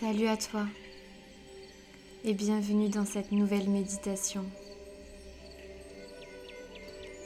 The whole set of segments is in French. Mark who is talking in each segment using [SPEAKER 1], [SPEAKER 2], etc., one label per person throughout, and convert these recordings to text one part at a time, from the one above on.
[SPEAKER 1] Salut à toi et bienvenue dans cette nouvelle méditation.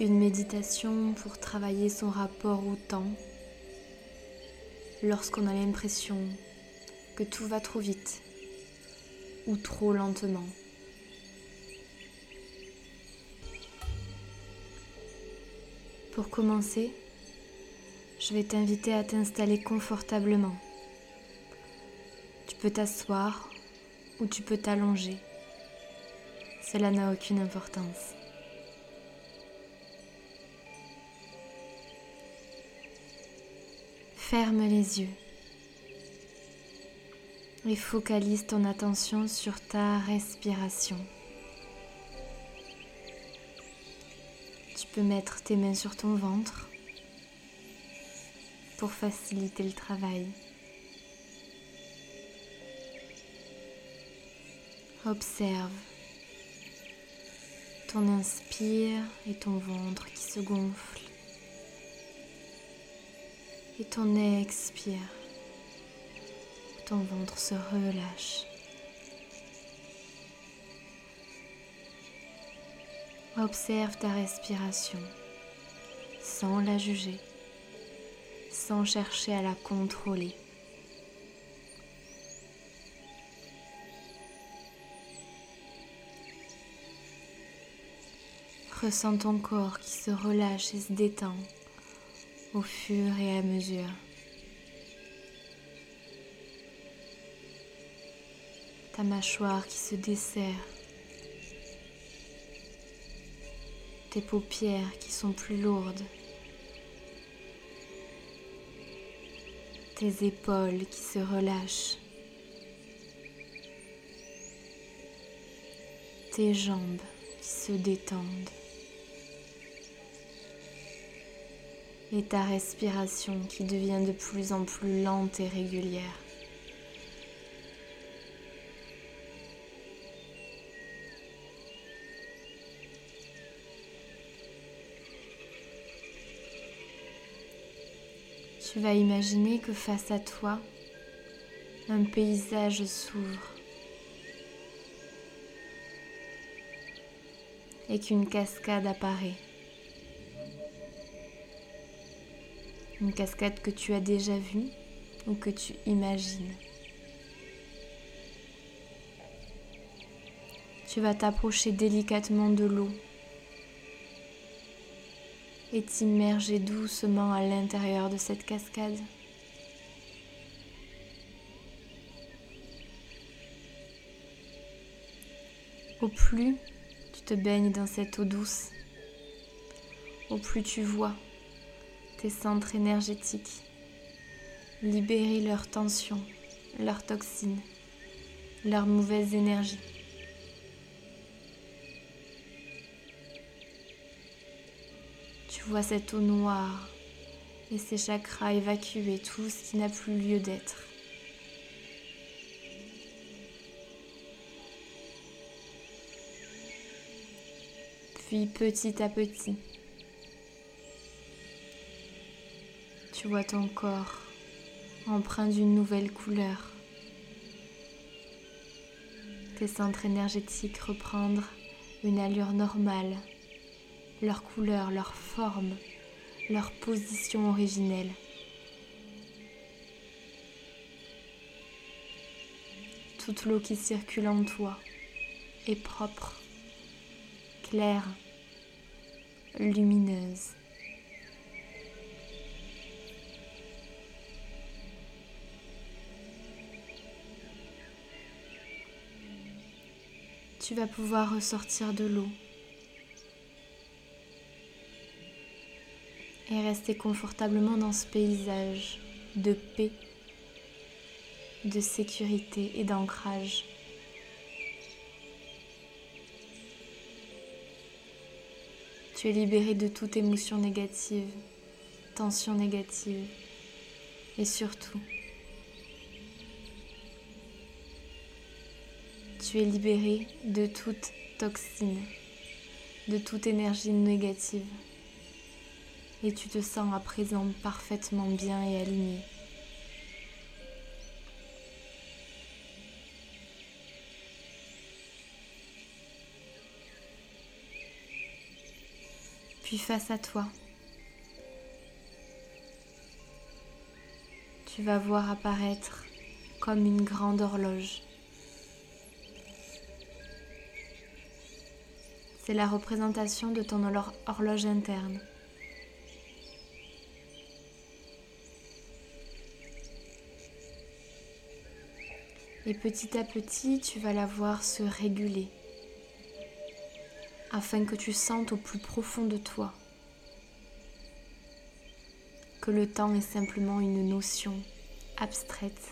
[SPEAKER 1] Une méditation pour travailler son rapport au temps lorsqu'on a l'impression que tout va trop vite ou trop lentement. Pour commencer, je vais t'inviter à t'installer confortablement. Tu peux t'asseoir ou tu peux t'allonger. Cela n'a aucune importance. Ferme les yeux et focalise ton attention sur ta respiration. Tu peux mettre tes mains sur ton ventre pour faciliter le travail. Observe ton inspire et ton ventre qui se gonfle et ton expire. Ton ventre se relâche. Observe ta respiration sans la juger, sans chercher à la contrôler. Ressens ton corps qui se relâche et se détend au fur et à mesure. Ta mâchoire qui se desserre. Tes paupières qui sont plus lourdes. Tes épaules qui se relâchent. Tes jambes qui se détendent. Et ta respiration qui devient de plus en plus lente et régulière. Tu vas imaginer que face à toi, un paysage s'ouvre et qu'une cascade apparaît. Une cascade que tu as déjà vue ou que tu imagines. Tu vas t'approcher délicatement de l'eau et t'immerger doucement à l'intérieur de cette cascade. Au plus tu te baignes dans cette eau douce, au plus tu vois centres énergétiques, libérer leurs tensions, leurs toxines, leurs mauvaises énergies. Tu vois cette eau noire et ces chakras évacuer tout ce qui n'a plus lieu d'être. Puis petit à petit, Vois ton corps empreint d'une nouvelle couleur. Tes centres énergétiques reprendre une allure normale, leur couleur, leur forme, leur position originelle. Toute l'eau qui circule en toi est propre, claire, lumineuse. Tu vas pouvoir ressortir de l'eau et rester confortablement dans ce paysage de paix, de sécurité et d'ancrage. Tu es libéré de toute émotion négative, tension négative et surtout tu es libéré de toute toxine, de toute énergie négative. Et tu te sens à présent parfaitement bien et aligné. Puis face à toi, tu vas voir apparaître comme une grande horloge C'est la représentation de ton horloge interne. Et petit à petit, tu vas la voir se réguler afin que tu sentes au plus profond de toi que le temps est simplement une notion abstraite.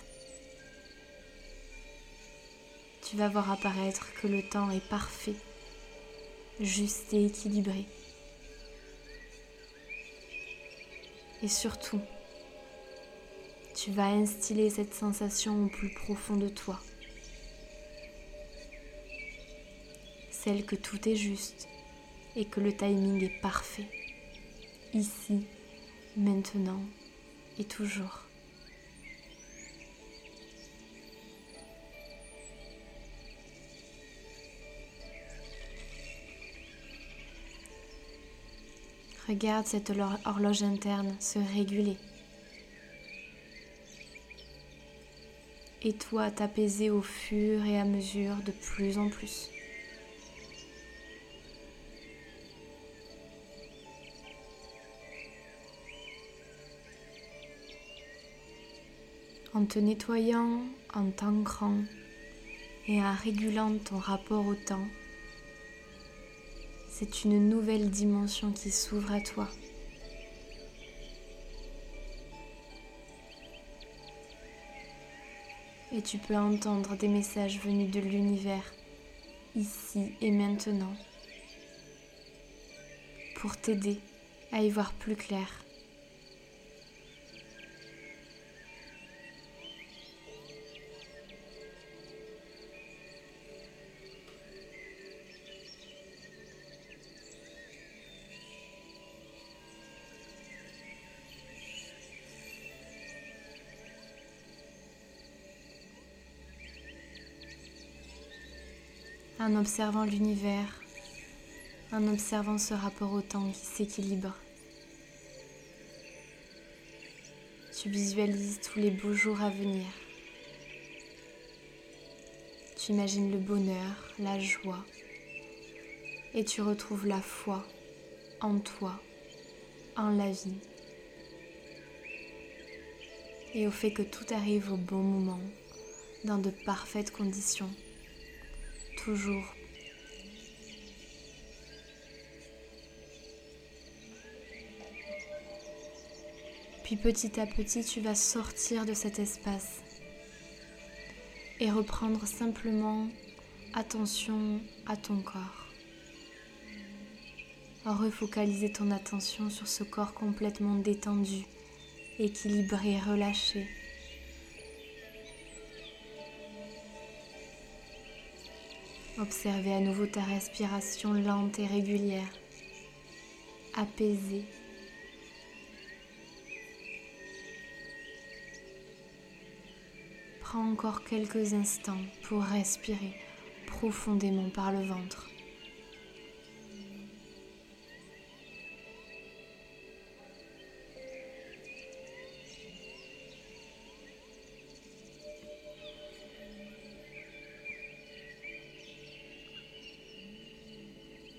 [SPEAKER 1] Tu vas voir apparaître que le temps est parfait, juste et équilibré. Et surtout, tu vas instiller cette sensation au plus profond de toi. Celle que tout est juste et que le timing est parfait. Ici, maintenant et toujours. Regarde cette horloge interne se réguler. et toi t'apaiser au fur et à mesure de plus en plus. En te nettoyant, en t'ancrant et en régulant ton rapport au temps, c'est une nouvelle dimension qui s'ouvre à toi. et tu peux entendre des messages venus de l'univers, ici et maintenant, pour t'aider à y voir plus clair. En observant l'univers, en observant ce rapport au temps qui s'équilibre. Tu visualises tous les beaux jours à venir. Tu imagines le bonheur, la joie, et tu retrouves la foi en toi, en la vie, et au fait que tout arrive au bon moment, dans de parfaites conditions Puis petit à petit, tu vas sortir de cet espace et reprendre simplement attention à ton corps. Refocaliser ton attention sur ce corps complètement détendu, équilibré, relâché. Observez à nouveau ta respiration lente et régulière, apaisée. Prends encore quelques instants pour respirer profondément par le ventre.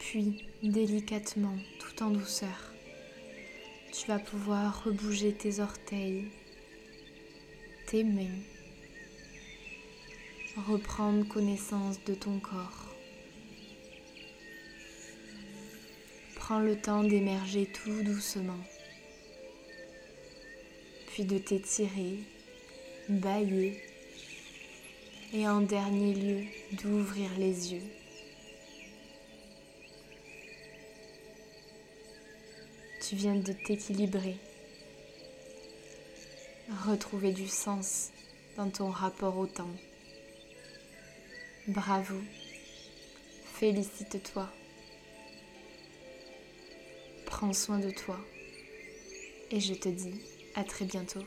[SPEAKER 1] Puis, délicatement, tout en douceur, tu vas pouvoir rebouger tes orteils, tes mains, reprendre connaissance de ton corps. Prends le temps d'émerger tout doucement, puis de t'étirer, bailler et en dernier lieu d'ouvrir les yeux. Tu viens de t'équilibrer, retrouver du sens dans ton rapport au temps. Bravo, félicite-toi, prends soin de toi et je te dis à très bientôt.